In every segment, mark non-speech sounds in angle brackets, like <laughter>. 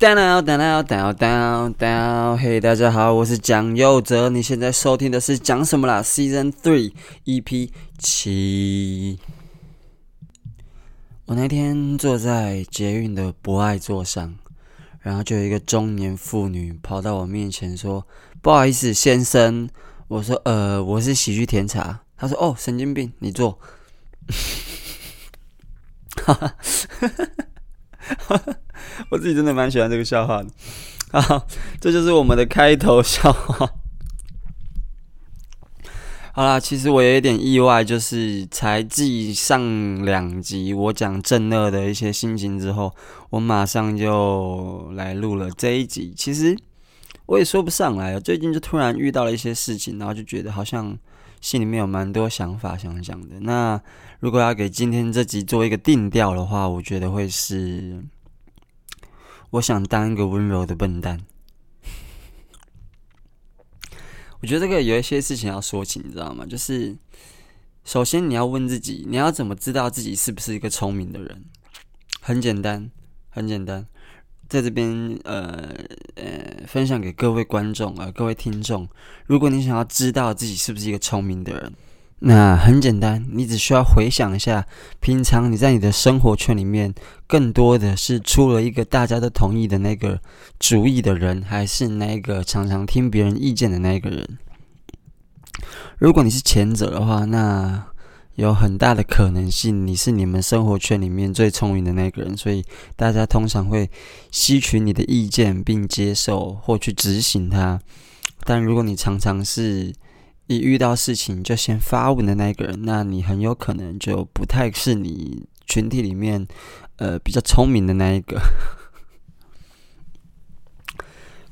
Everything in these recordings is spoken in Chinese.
down down down down down，嘿，大家好，我是蒋佑哲，你现在收听的是讲什么啦？Season Three EP 七。我那天坐在捷运的博爱座上，然后就有一个中年妇女跑到我面前说：“不好意思，先生。”我说：“呃，我是喜剧甜茶。”她说：“哦，神经病，你坐。”哈哈。<laughs> 我自己真的蛮喜欢这个笑话的，<laughs> 啊，这就是我们的开头笑话。好啦，其实我有一点意外，就是才继上两集我讲正二的一些心情之后，我马上就来录了这一集。其实我也说不上来，最近就突然遇到了一些事情，然后就觉得好像心里面有蛮多想法想讲的。那如果要给今天这集做一个定调的话，我觉得会是。我想当一个温柔的笨蛋。<laughs> 我觉得这个有一些事情要说起，你知道吗？就是首先你要问自己，你要怎么知道自己是不是一个聪明的人？很简单，很简单，在这边呃呃分享给各位观众啊、各位听众，如果你想要知道自己是不是一个聪明的人。那很简单，你只需要回想一下，平常你在你的生活圈里面，更多的是出了一个大家都同意的那个主意的人，还是那个常常听别人意见的那个人？如果你是前者的话，那有很大的可能性你是你们生活圈里面最聪明的那个人，所以大家通常会吸取你的意见并接受或去执行它。但如果你常常是一遇到事情就先发问的那个人，那你很有可能就不太是你群体里面呃比较聪明的那一个。<laughs>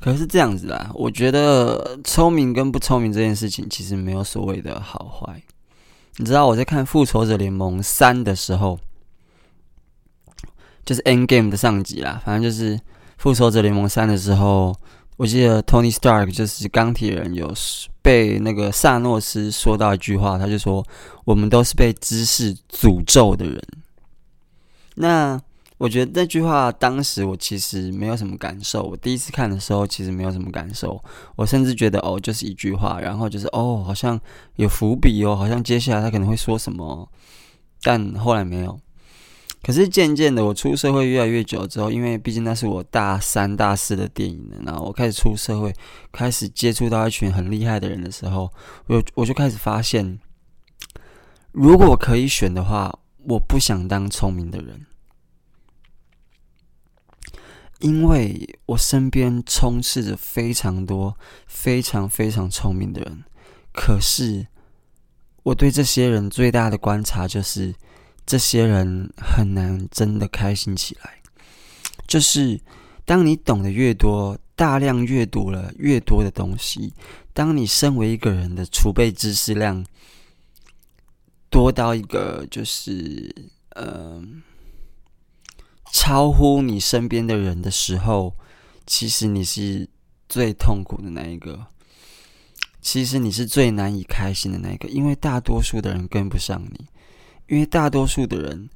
可是这样子啦，我觉得聪明跟不聪明这件事情其实没有所谓的好坏。你知道我在看《复仇者联盟三》的时候，就是 Endgame 的上集啦，反正就是《复仇者联盟三》的时候。我记得 Tony Stark 就是钢铁人，有被那个萨诺斯说到一句话，他就说：“我们都是被知识诅咒的人。”那我觉得那句话当时我其实没有什么感受。我第一次看的时候其实没有什么感受，我甚至觉得哦，就是一句话，然后就是哦，好像有伏笔哦，好像接下来他可能会说什么，但后来没有。可是渐渐的，我出社会越来越久之后，因为毕竟那是我大三、大四的电影了，然后我开始出社会，开始接触到一群很厉害的人的时候，我我就开始发现，如果可以选的话，我不想当聪明的人，因为我身边充斥着非常多、非常非常聪明的人，可是我对这些人最大的观察就是。这些人很难真的开心起来。就是当你懂得越多，大量阅读了越多的东西，当你身为一个人的储备知识量多到一个就是呃超乎你身边的人的时候，其实你是最痛苦的那一个。其实你是最难以开心的那一个，因为大多数的人跟不上你。因为大多数的人，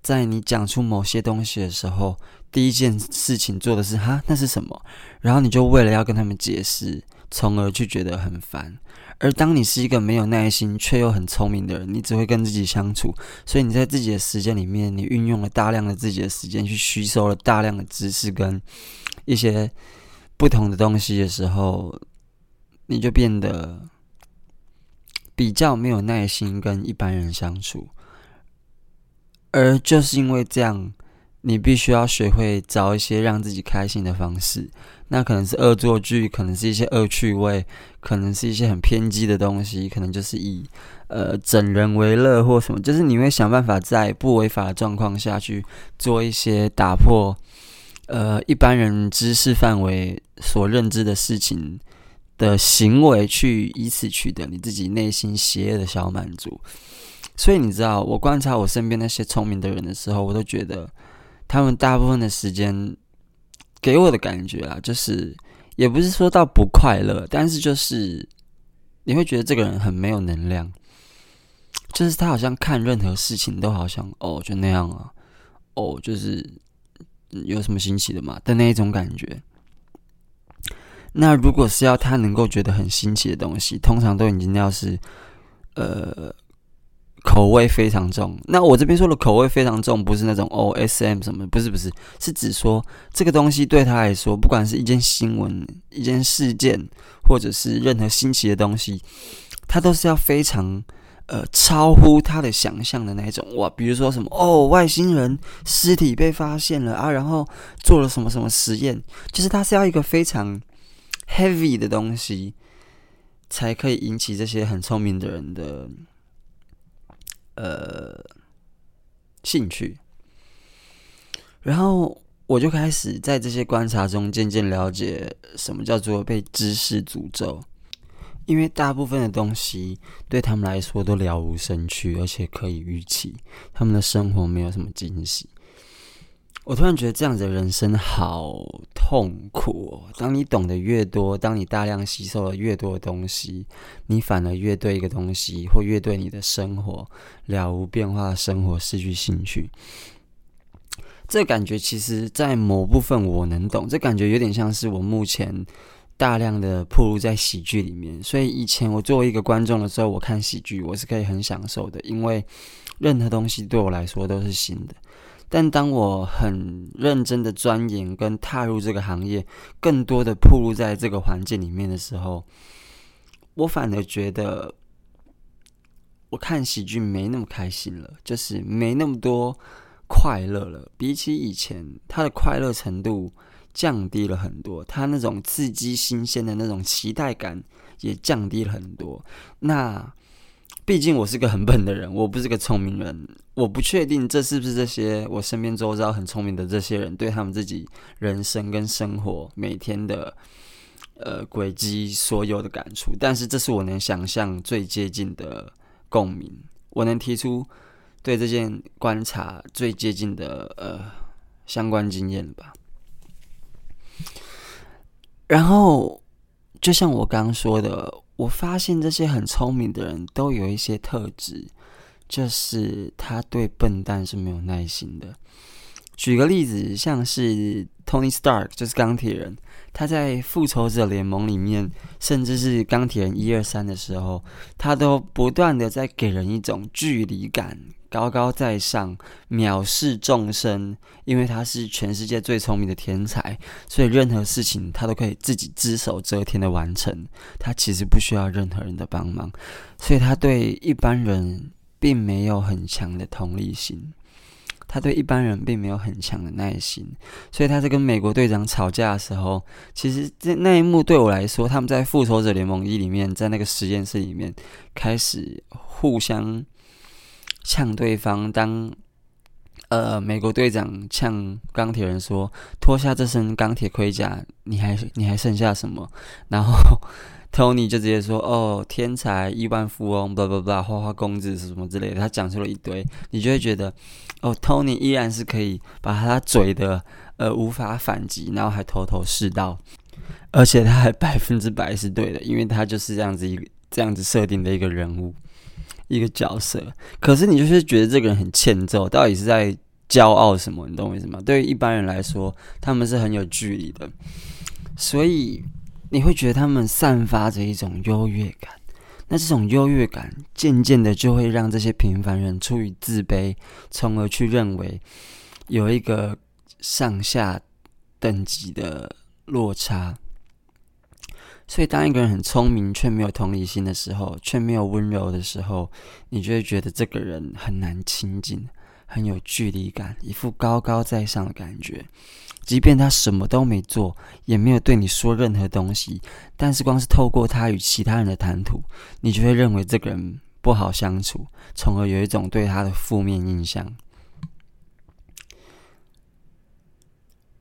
在你讲出某些东西的时候，第一件事情做的是“哈，那是什么？”然后你就为了要跟他们解释，从而去觉得很烦。而当你是一个没有耐心却又很聪明的人，你只会跟自己相处，所以你在自己的时间里面，你运用了大量的自己的时间去吸收了大量的知识跟一些不同的东西的时候，你就变得比较没有耐心跟一般人相处。而就是因为这样，你必须要学会找一些让自己开心的方式。那可能是恶作剧，可能是一些恶趣味，可能是一些很偏激的东西，可能就是以呃整人为乐或什么。就是你会想办法在不违法的状况下去做一些打破呃一般人知识范围所认知的事情的行为，去以此取得你自己内心邪恶的小满足。所以你知道，我观察我身边那些聪明的人的时候，我都觉得他们大部分的时间给我的感觉啊，就是也不是说到不快乐，但是就是你会觉得这个人很没有能量，就是他好像看任何事情都好像哦就那样啊，哦就是有什么新奇的嘛的那一种感觉。那如果是要他能够觉得很新奇的东西，通常都已经要是呃。口味非常重。那我这边说的口味非常重，不是那种 OSM 什么，不是不是，是指说这个东西对他来说，不管是一件新闻、一件事件，或者是任何新奇的东西，他都是要非常呃超乎他的想象的那种哇。比如说什么哦，外星人尸体被发现了啊，然后做了什么什么实验，就是他是要一个非常 heavy 的东西，才可以引起这些很聪明的人的。呃，兴趣，然后我就开始在这些观察中渐渐了解什么叫做被知识诅咒，因为大部分的东西对他们来说都了无生趣，而且可以预期，他们的生活没有什么惊喜。我突然觉得这样子的人生好痛苦哦。当你懂得越多，当你大量吸收了越多的东西，你反而越对一个东西，或越对你的生活了无变化的生活失去兴趣。这感觉其实，在某部分我能懂。这感觉有点像是我目前大量的暴露在喜剧里面。所以以前我作为一个观众的时候，我看喜剧，我是可以很享受的，因为任何东西对我来说都是新的。但当我很认真的钻研跟踏入这个行业，更多的暴露在这个环境里面的时候，我反而觉得我看喜剧没那么开心了，就是没那么多快乐了。比起以前，它的快乐程度降低了很多，它那种刺激新鲜的那种期待感也降低了很多。那毕竟我是个很笨的人，我不是个聪明人，我不确定这是不是这些我身边周遭很聪明的这些人对他们自己人生跟生活每天的呃轨迹所有的感触，但是这是我能想象最接近的共鸣，我能提出对这件观察最接近的呃相关经验吧。然后就像我刚刚说的。我发现这些很聪明的人都有一些特质，就是他对笨蛋是没有耐心的。举个例子，像是 Tony Stark，就是钢铁人，他在复仇者联盟里面，甚至是钢铁人一二三的时候，他都不断的在给人一种距离感。高高在上，藐视众生，因为他是全世界最聪明的天才，所以任何事情他都可以自己只手遮天的完成。他其实不需要任何人的帮忙，所以他对一般人并没有很强的同理心，他对一般人并没有很强的耐心。所以他在跟美国队长吵架的时候，其实这那一幕对我来说，他们在复仇者联盟一里面，在那个实验室里面开始互相。呛对方，当呃美国队长呛钢铁人说：“脱下这身钢铁盔甲，你还你还剩下什么？”然后 <laughs> Tony 就直接说：“哦，天才、亿万富翁，不不不，花花公子什么之类的。”他讲出了一堆，你就会觉得哦，Tony 依然是可以把他嘴的呃无法反击，然后还头头是道，而且他还 <laughs> 百分之百是对的，因为他就是这样子一个这样子设定的一个人物。一个角色，可是你就是觉得这个人很欠揍，到底是在骄傲什么？你懂我意思吗？对于一般人来说，他们是很有距离的，所以你会觉得他们散发着一种优越感。那这种优越感渐渐的就会让这些平凡人出于自卑，从而去认为有一个上下等级的落差。所以，当一个人很聪明却没有同理心的时候，却没有温柔的时候，你就会觉得这个人很难亲近，很有距离感，一副高高在上的感觉。即便他什么都没做，也没有对你说任何东西，但是光是透过他与其他人的谈吐，你就会认为这个人不好相处，从而有一种对他的负面印象。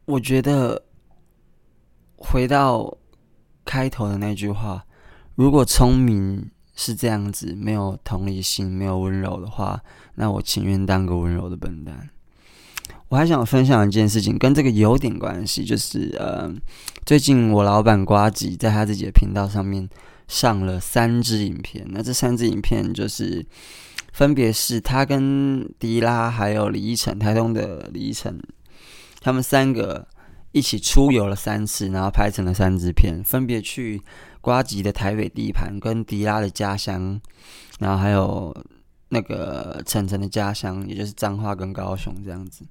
我觉得回到。开头的那句话，如果聪明是这样子，没有同理心，没有温柔的话，那我情愿当个温柔的笨蛋。我还想分享一件事情，跟这个有点关系，就是呃，最近我老板瓜吉在他自己的频道上面上了三支影片，那这三支影片就是分别是他跟迪拉还有李依晨，台东的李依晨他们三个一起出游了三次，然后拍成了三支片，分别去瓜吉的台北地盘、跟迪拉的家乡，然后还有那个晨晨的家乡，也就是彰化跟高雄这样子。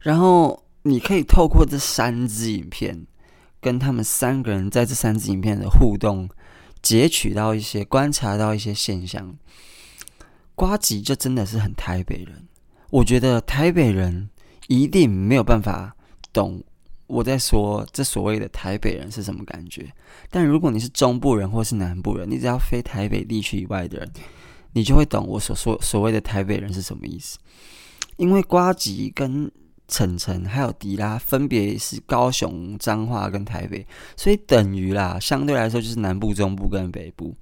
然后你可以透过这三支影片，跟他们三个人在这三支影片的互动，截取到一些、观察到一些现象。瓜吉就真的是很台北人，我觉得台北人一定没有办法懂我在说这所谓的台北人是什么感觉。但如果你是中部人或是南部人，你只要非台北地区以外的人，你就会懂我所说所谓的台北人是什么意思。因为瓜吉跟晨晨还有迪拉分别是高雄、彰化跟台北，所以等于啦，相对来说就是南部、中部跟北部。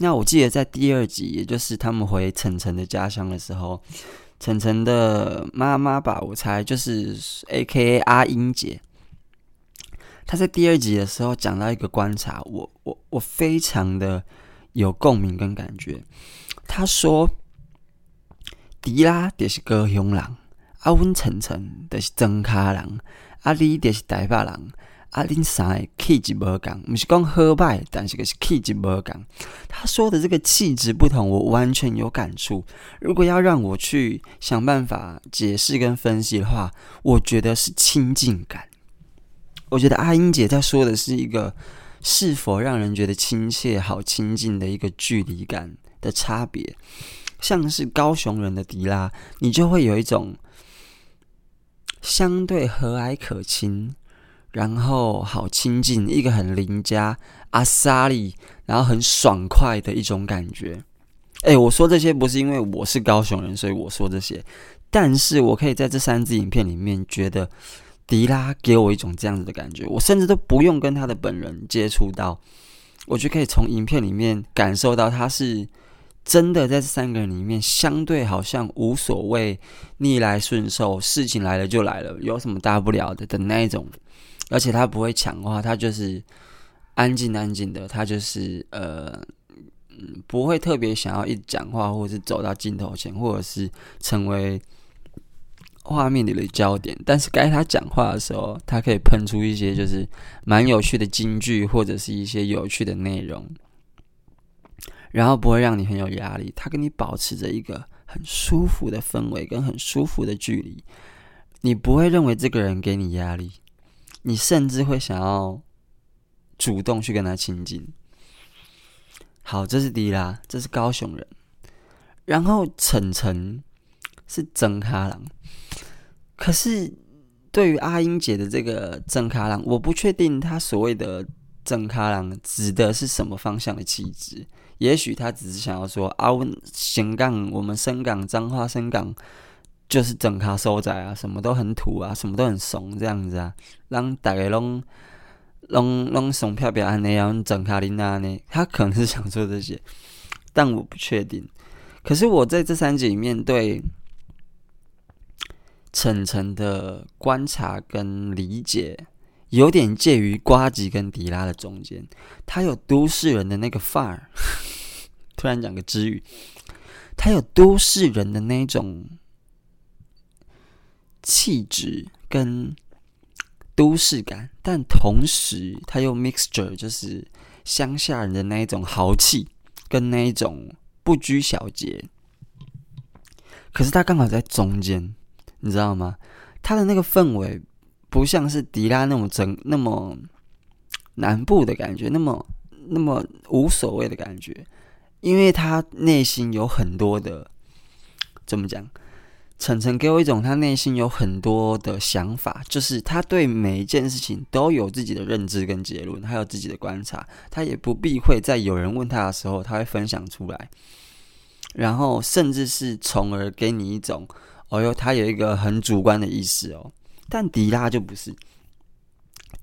那我记得在第二集，也就是他们回晨晨的家乡的时候，晨晨的妈妈吧，我猜就是 A.K.A. 阿英姐。她在第二集的时候讲到一个观察，我我我非常的有共鸣跟感觉。她说，迪拉就是高雄人。啊，阮晨晨就是庄脚人，啊，你就是台北人，啊，恁三个气质无共，不是讲好歹，但是个是气质无共。他说的这个气质不同，我完全有感触。如果要让我去想办法解释跟分析的话，我觉得是亲近感。我觉得阿英姐在说的是一个是否让人觉得亲切、好亲近的一个距离感的差别。像是高雄人的迪拉，你就会有一种。相对和蔼可亲，然后好亲近，一个很邻家阿萨里，然后很爽快的一种感觉。哎，我说这些不是因为我是高雄人，所以我说这些，但是我可以在这三支影片里面觉得迪拉给我一种这样子的感觉，我甚至都不用跟他的本人接触到，我就可以从影片里面感受到他是。真的在这三个人里面，相对好像无所谓，逆来顺受，事情来了就来了，有什么大不了的的那一种。而且他不会抢话，他就是安静安静的，他就是呃，不会特别想要一讲话，或者是走到镜头前，或者是成为画面里的焦点。但是该他讲话的时候，他可以喷出一些就是蛮有趣的金句，或者是一些有趣的内容。然后不会让你很有压力，他跟你保持着一个很舒服的氛围跟很舒服的距离，你不会认为这个人给你压力，你甚至会想要主动去跟他亲近。好，这是迪拉，这是高雄人，然后晨晨是庄脚人，可是对于阿英姐的这个庄脚人，我不确定他所谓的庄脚人指的是什么方向的气质。也许他只是想要说啊，我新港，我们深港彰化深港就是整卡收窄啊，什么都很土啊，什么都很怂这样子啊，让大家拢拢拢怂飘飘安尼啊，整卡琳娜呢，他可能是想说这些，但我不确定。可是我在这三集里面对晨晨的观察跟理解。有点介于瓜吉跟迪拉的中间，他有都市人的那个范儿。<laughs> 突然讲个支语，他有都市人的那种气质跟都市感，但同时他又 mixture，就是乡下人的那一种豪气跟那一种不拘小节。可是他刚好在中间，你知道吗？他的那个氛围。不像是迪拉那种整那么南部的感觉，那么那么无所谓的感觉，因为他内心有很多的怎么讲？晨晨给我一种他内心有很多的想法，就是他对每一件事情都有自己的认知跟结论，还有自己的观察，他也不避讳在有人问他的时候，他会分享出来，然后甚至是从而给你一种，哦哟，他有一个很主观的意思哦。但迪拉就不是，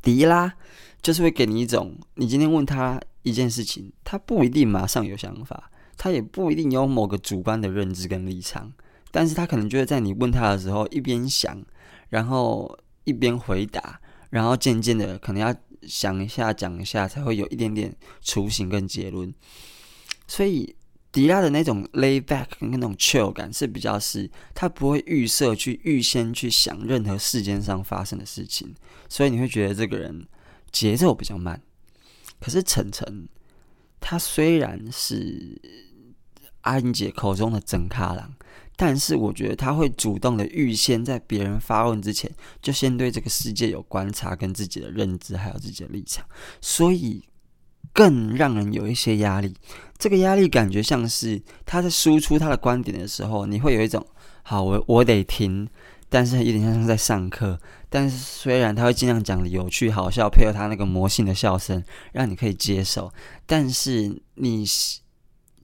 迪拉就是会给你一种，你今天问他一件事情，他不一定马上有想法，他也不一定有某个主观的认知跟立场，但是他可能就会在你问他的时候一边想，然后一边回答，然后渐渐的可能要想一下讲一下，才会有一点点雏形跟结论。所以迪拉的那种 lay back 跟那种 chill 感是比较是，他不会预设去预先去想任何世间上发生的事情，所以你会觉得这个人节奏比较慢。可是晨晨，他虽然是阿英姐口中的整咖郎，但是我觉得他会主动的预先在别人发问之前，就先对这个世界有观察跟自己的认知，还有自己的立场，所以。更让人有一些压力，这个压力感觉像是他在输出他的观点的时候，你会有一种好，我我得听，但是有点像是在上课。但是虽然他会尽量讲的有趣好笑，配合他那个魔性的笑声，让你可以接受，但是你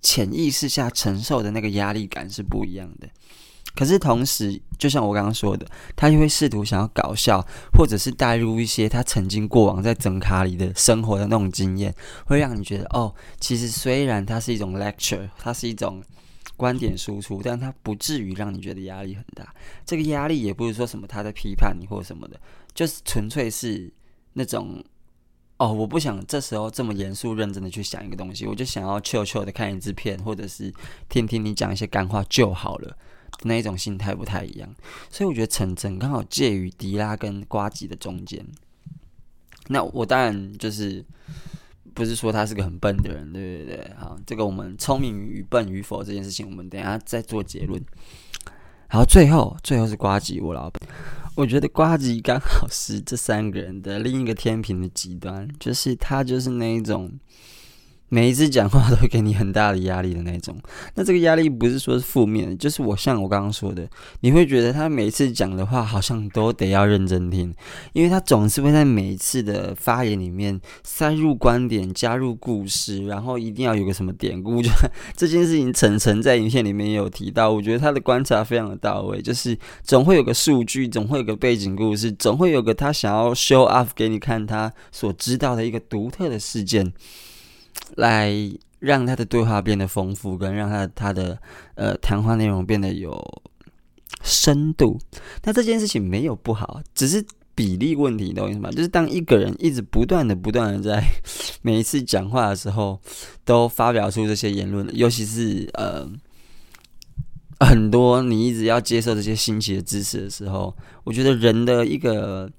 潜意识下承受的那个压力感是不一样的。可是同时，就像我刚刚说的，他就会试图想要搞笑，或者是带入一些他曾经过往在整卡里的生活的那种经验，会让你觉得哦，其实虽然它是一种 lecture，它是一种观点输出，但它不至于让你觉得压力很大。这个压力也不是说什么他在批判你或什么的，就是纯粹是那种哦，我不想这时候这么严肃认真的去想一个东西，我就想要 chill chill 的看一支片，或者是听听你讲一些干话就好了。那一种心态不太一样，所以我觉得晨晨刚好介于迪拉跟瓜吉的中间。那我当然就是不是说他是个很笨的人，对对对，好，这个我们聪明与笨与否这件事情，我们等下再做结论。然后最后最后是瓜吉，我老板，我觉得瓜吉刚好是这三个人的另一个天平的极端，就是他就是那一种。每一次讲话都会给你很大的压力的那种，那这个压力不是说是负面的，就是我像我刚刚说的，你会觉得他每次讲的话好像都得要认真听，因为他总是会在每一次的发言里面塞入观点、加入故事，然后一定要有个什么典故。就 <laughs> 这件事情，晨晨在影片里面也有提到，我觉得他的观察非常的到位，就是总会有个数据，总会有个背景故事，总会有个他想要 show off 给你看他所知道的一个独特的事件。来让他的对话变得丰富，跟让他他的呃谈话内容变得有深度。那这件事情没有不好，只是比例问题，懂我意思吗？就是当一个人一直不断的、不断的在每一次讲话的时候，都发表出这些言论，尤其是呃很多你一直要接受这些新奇的知识的时候，我觉得人的一个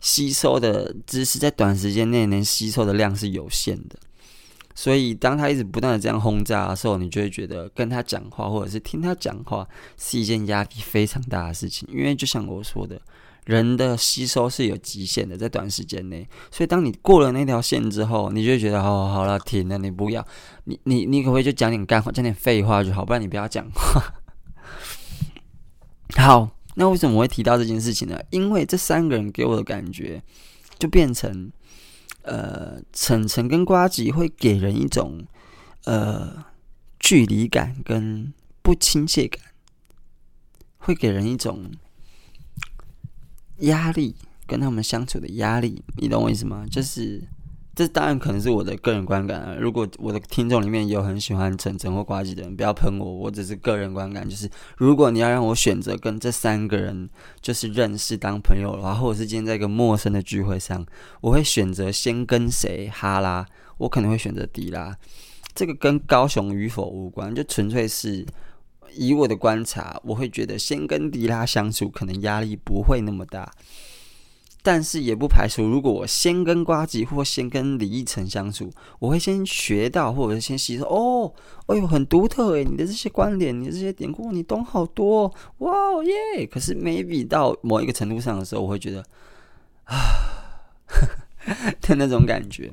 吸收的知识在短时间内能吸收的量是有限的。所以，当他一直不断的这样轰炸的时候，你就会觉得跟他讲话，或者是听他讲话，是一件压力非常大的事情。因为就像我说的，人的吸收是有极限的，在短时间内。所以，当你过了那条线之后，你就觉得哦，好了，停了，你不要，你你你可不可以就讲点干话，讲点废话就好，不然你不要讲话。<laughs> 好，那为什么我会提到这件事情呢？因为这三个人给我的感觉，就变成。呃，层层跟瓜子会给人一种呃距离感跟不亲切感，会给人一种压力，跟他们相处的压力，你懂我意思吗？就是。这当然可能是我的个人观感啊。如果我的听众里面有很喜欢晨晨或瓜子的人，不要喷我，我只是个人观感。就是如果你要让我选择跟这三个人就是认识当朋友的话，或者是今天在一个陌生的聚会上，我会选择先跟谁哈拉，我可能会选择迪拉。这个跟高雄与否无关，就纯粹是以我的观察，我会觉得先跟迪拉相处，可能压力不会那么大。但是也不排除，如果我先跟呱吉或先跟李奕晨相处，我会先学到，或者先吸收。哦，哎呦，很独特诶，你的这些观点，你的这些典故，你懂好多，哇耶！可是 maybe 到某一个程度上的时候，我会觉得啊 <laughs> 的那种感觉。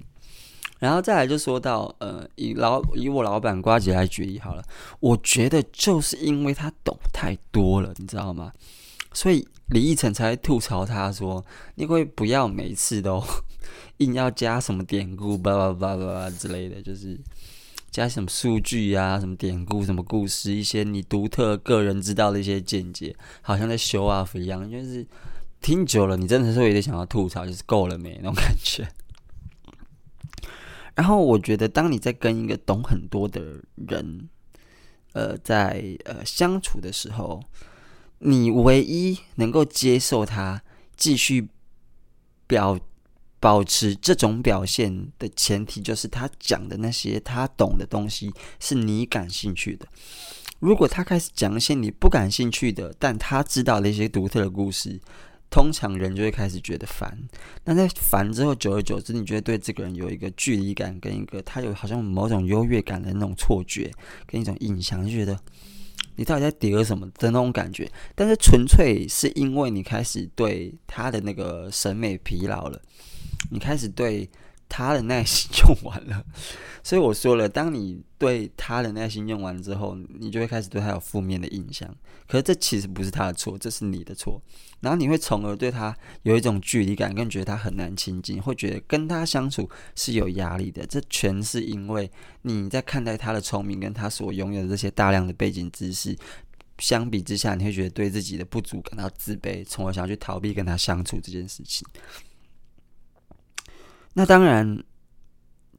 然后再来就说到，呃，以老以我老板瓜吉来举例好了，我觉得就是因为他懂太多了，你知道吗？所以。李奕晨才会吐槽他说：“你会不要每次都 <laughs> 硬要加什么典故，叭叭叭叭叭之类的，就是加什么数据啊，什么典故，什么故事，一些你独特个人知道的一些见解，好像在 show off 一样。就是听久了，你真的是会有点想要吐槽，就是够了没那种感觉。<laughs> 然后我觉得，当你在跟一个懂很多的人，呃，在呃相处的时候。”你唯一能够接受他继续表保持这种表现的前提，就是他讲的那些他懂的东西是你感兴趣的。如果他开始讲一些你不感兴趣的，但他知道的一些独特的故事，通常人就会开始觉得烦。那在烦之后，久而久之，你觉得对这个人有一个距离感，跟一个他有好像某种优越感的那种错觉，跟一种印象，就觉得你到底在叠什么的那种感觉。但是纯粹是因为你开始对他的那个审美疲劳了，你开始对。他的耐心用完了，<laughs> 所以我说了，当你对他的耐心用完之后，你就会开始对他有负面的印象。可是这其实不是他的错，这是你的错。然后你会从而对他有一种距离感，更觉得他很难亲近，会觉得跟他相处是有压力的。这全是因为你在看待他的聪明，跟他所拥有的这些大量的背景知识相比之下，你会觉得对自己的不足感到自卑，从而想要去逃避跟他相处这件事情。那当然，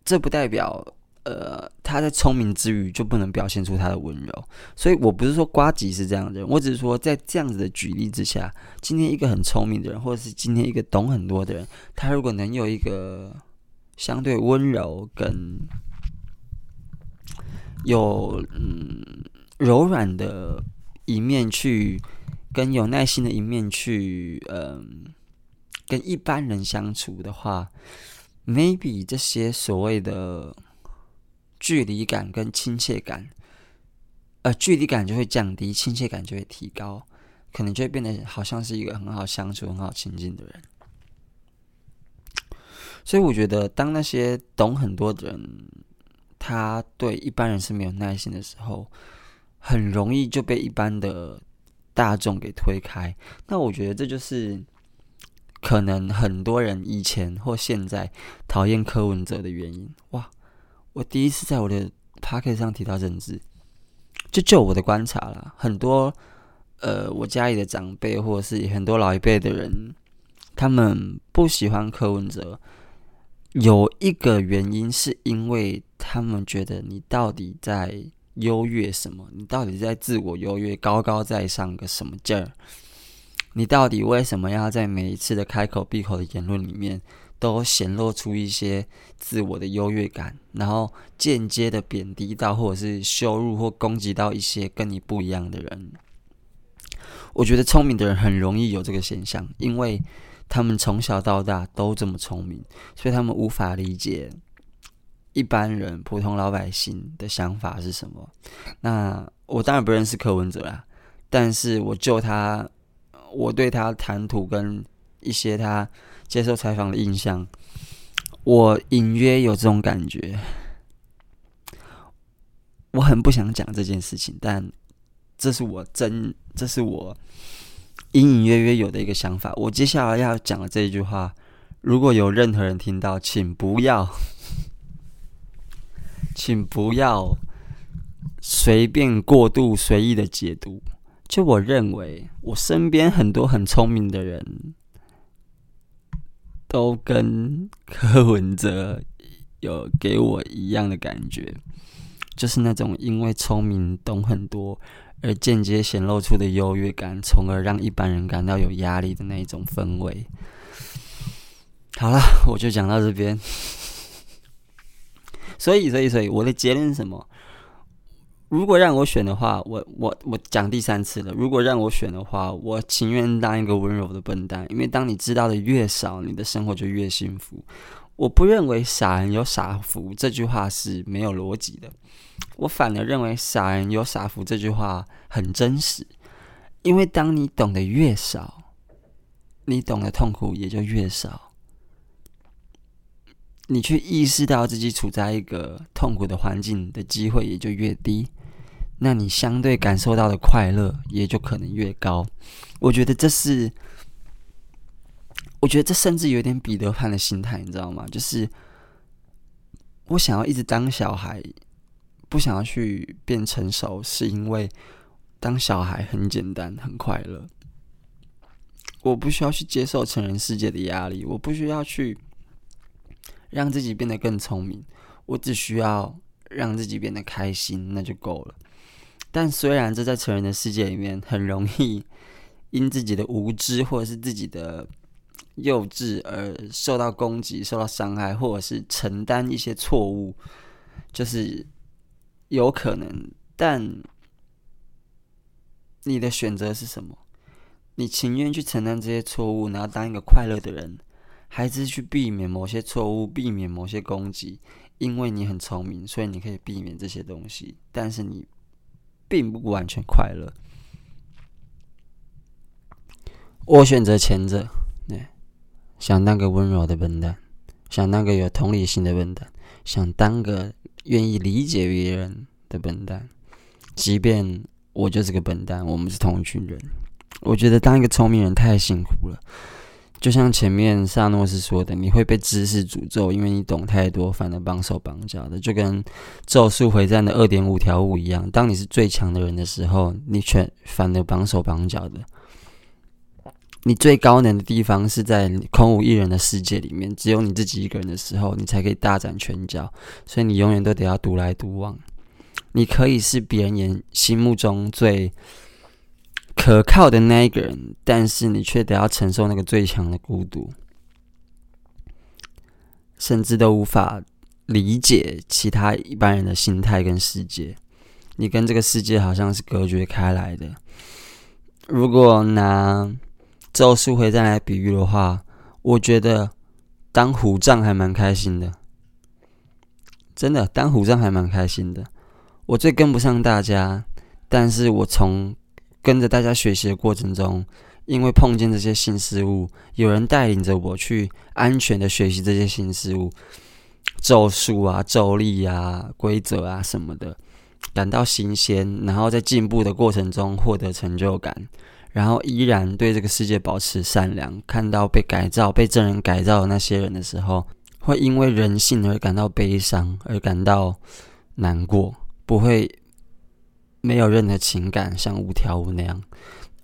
这不代表呃他在聪明之余就不能表现出他的温柔。所以我不是说瓜吉是这样的人，我只是说在这样子的举例之下，今天一个很聪明的人，或者是今天一个懂很多的人，他如果能有一个相对温柔跟有嗯柔软的一面去，跟有耐心的一面去，嗯、跟一般人相处的话。Maybe 这些所谓的距离感跟亲切感，呃，距离感就会降低，亲切感就会提高，可能就会变得好像是一个很好相处、很好亲近的人。所以我觉得，当那些懂很多的人，他对一般人是没有耐心的时候，很容易就被一般的大众给推开。那我觉得这就是。可能很多人以前或现在讨厌柯文哲的原因，哇！我第一次在我的 podcast 上提到政治，就就我的观察啦，很多呃，我家里的长辈或者是很多老一辈的人，他们不喜欢柯文哲，有一个原因是因为他们觉得你到底在优越什么？你到底在自我优越、高高在上个什么劲儿？你到底为什么要在每一次的开口闭口的言论里面，都显露出一些自我的优越感，然后间接的贬低到，或者是羞辱或攻击到一些跟你不一样的人？我觉得聪明的人很容易有这个现象，因为他们从小到大都这么聪明，所以他们无法理解一般人、普通老百姓的想法是什么。那我当然不认识柯文哲啦，但是我就他。我对他谈吐跟一些他接受采访的印象，我隐约有这种感觉。我很不想讲这件事情，但这是我真，这是我隐隐约约有的一个想法。我接下来要讲的这一句话，如果有任何人听到，请不要，<laughs> 请不要随便过度随意的解读。就我认为，我身边很多很聪明的人，都跟柯文哲有给我一样的感觉，就是那种因为聪明懂很多而间接显露出的优越感，从而让一般人感到有压力的那一种氛围。好了，我就讲到这边。<laughs> 所以，所以，所以，我的结论是什么？如果让我选的话，我我我讲第三次了。如果让我选的话，我情愿当一个温柔的笨蛋，因为当你知道的越少，你的生活就越幸福。我不认为“傻人有傻福”这句话是没有逻辑的，我反而认为“傻人有傻福”这句话很真实。因为当你懂得越少，你懂的痛苦也就越少，你去意识到自己处在一个痛苦的环境的机会也就越低。那你相对感受到的快乐也就可能越高。我觉得这是，我觉得这甚至有点彼得潘的心态，你知道吗？就是我想要一直当小孩，不想要去变成熟，是因为当小孩很简单，很快乐。我不需要去接受成人世界的压力，我不需要去让自己变得更聪明，我只需要让自己变得开心，那就够了。但虽然这在成人的世界里面很容易因自己的无知或者是自己的幼稚而受到攻击、受到伤害，或者是承担一些错误，就是有可能。但你的选择是什么？你情愿去承担这些错误，然后当一个快乐的人，还是去避免某些错误、避免某些攻击？因为你很聪明，所以你可以避免这些东西，但是你并不完全快乐。我选择前者，对，想当个温柔的笨蛋，想当个有同理心的笨蛋，想当个愿意理解别人的笨蛋，即便我就是个笨蛋，我们是同一群人。我觉得当一个聪明人太辛苦了，就像前面萨诺斯说的，你会被知识诅咒，因为你懂太多，反而绑手绑脚的，就跟《咒术回战》的二点五条悟一样。当你是最强的人的时候，你却反而绑手绑脚的。你最高能的地方是在空无一人的世界里面，只有你自己一个人的时候，你才可以大展拳脚。所以你永远都得要独来独往。你可以是别人眼心目中最可靠的那一个人，但是你却得要承受那个最强的孤独，甚至都无法理解其他一般人的心态跟世界。你跟这个世界好像是隔绝开来的。如果拿咒术回战来比喻的话，我觉得当虎杖还蛮开心的，真的当虎杖还蛮开心的。我最跟不上大家，但是我从跟着大家学习的过程中，因为碰见这些新事物，有人带领着我去安全的学习这些新事物，咒术啊、咒力啊、规则啊什么的，感到新鲜，然后在进步的过程中获得成就感。然后依然对这个世界保持善良，看到被改造、被真人改造的那些人的时候，会因为人性而感到悲伤，而感到难过，不会没有任何情感，像五条悟那样。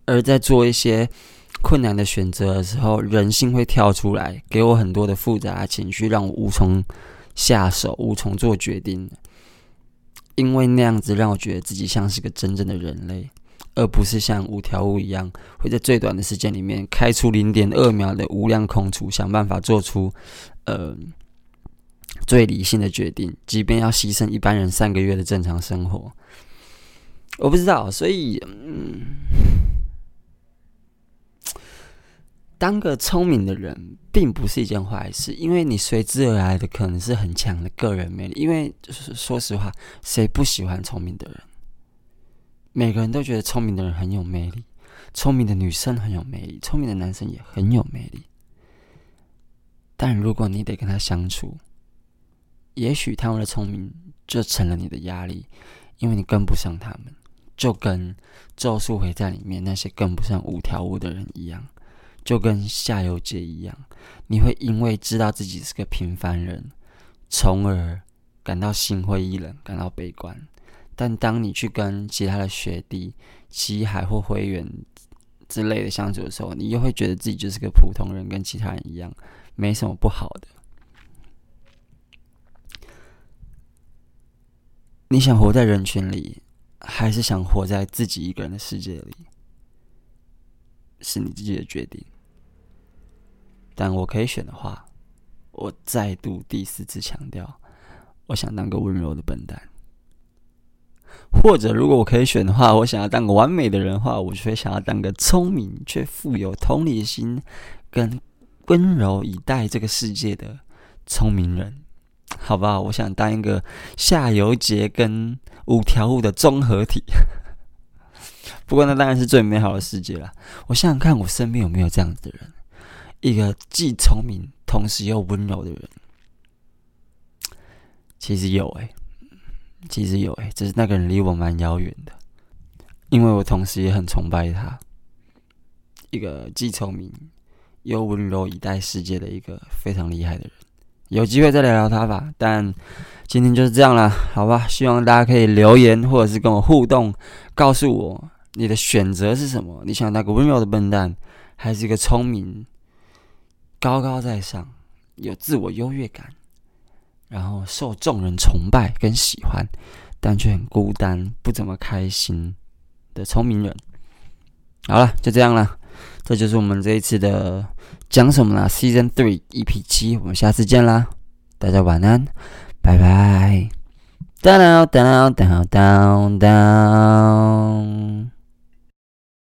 而在做一些困难的选择的时候，人性会跳出来，给我很多的复杂情绪，让我无从下手，无从做决定。因为那样子让我觉得自己像是个真正的人类。而不是像五条悟一样，会在最短的时间里面开出零点二秒的无量空处，想办法做出呃最理性的决定，即便要牺牲一般人三个月的正常生活。我不知道，所以嗯，当个聪明的人并不是一件坏事，因为你随之而来的可能是很强的个人魅力。因为就是说实话，谁不喜欢聪明的人？每个人都觉得聪明的人很有魅力，聪明的女生很有魅力，聪明的男生也很有魅力。但如果你得跟他相处，也许他们的聪明就成了你的压力，因为你跟不上他们，就跟《咒术回战》里面那些跟不上五条悟的人一样，就跟夏油杰一样，你会因为知道自己是个平凡人，从而感到心灰意冷，感到悲观。但当你去跟其他的学弟、七海或灰原之类的相处的时候，你又会觉得自己就是个普通人，跟其他人一样，没什么不好的。你想活在人群里，还是想活在自己一个人的世界里，是你自己的决定。但我可以选的话，我再度第四次强调，我想当个温柔的笨蛋。或者，如果我可以选的话，我想要当个完美的人的话，我就会想要当个聪明却富有同理心跟温柔以待这个世界的聪明人，好不好？我想当一个夏油杰跟五条悟的综合体。<laughs> 不过，那当然是最美好的世界了。我想想看，我身边有没有这样子的人，一个既聪明同时又温柔的人。其实有诶、欸。其实有诶，只是那个人离我蛮遥远的，因为我同时也很崇拜他，一个既聪明又温柔以待世界的一个非常厉害的人。有机会再聊聊他吧。但今天就是这样了，好吧？希望大家可以留言或者是跟我互动，告诉我你的选择是什么？你想当个温柔的笨蛋，还是一个聪明、高高在上、有自我优越感？然后受众人崇拜跟喜欢，但却很孤单、不怎么开心的聪明人。好了，就这样了。这就是我们这一次的讲什么啦？Season Three EP 七，我们下次见啦！大家晚安，拜拜。Down down down down down。